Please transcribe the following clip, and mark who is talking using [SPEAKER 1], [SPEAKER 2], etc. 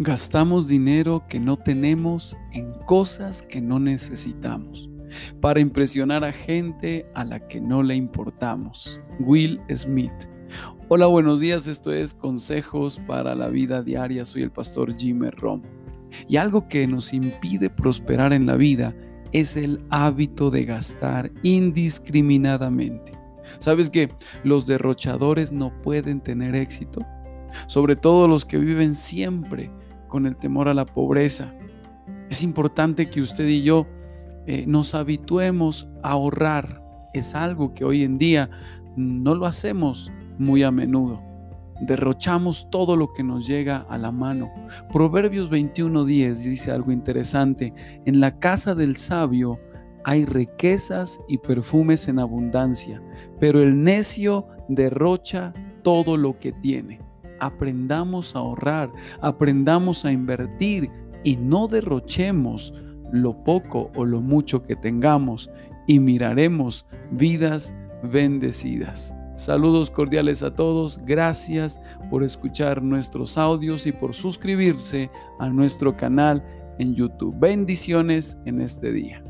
[SPEAKER 1] Gastamos dinero que no tenemos en cosas que no necesitamos para impresionar a gente a la que no le importamos. Will Smith. Hola, buenos días. Esto es Consejos para la Vida Diaria. Soy el pastor Jimmy Rom. Y algo que nos impide prosperar en la vida es el hábito de gastar indiscriminadamente. ¿Sabes que los derrochadores no pueden tener éxito? Sobre todo los que viven siempre con el temor a la pobreza. Es importante que usted y yo eh, nos habituemos a ahorrar. Es algo que hoy en día no lo hacemos muy a menudo. Derrochamos todo lo que nos llega a la mano. Proverbios 21:10 dice algo interesante. En la casa del sabio hay riquezas y perfumes en abundancia, pero el necio derrocha todo lo que tiene aprendamos a ahorrar, aprendamos a invertir y no derrochemos lo poco o lo mucho que tengamos y miraremos vidas bendecidas. Saludos cordiales a todos, gracias por escuchar nuestros audios y por suscribirse a nuestro canal en YouTube. Bendiciones en este día.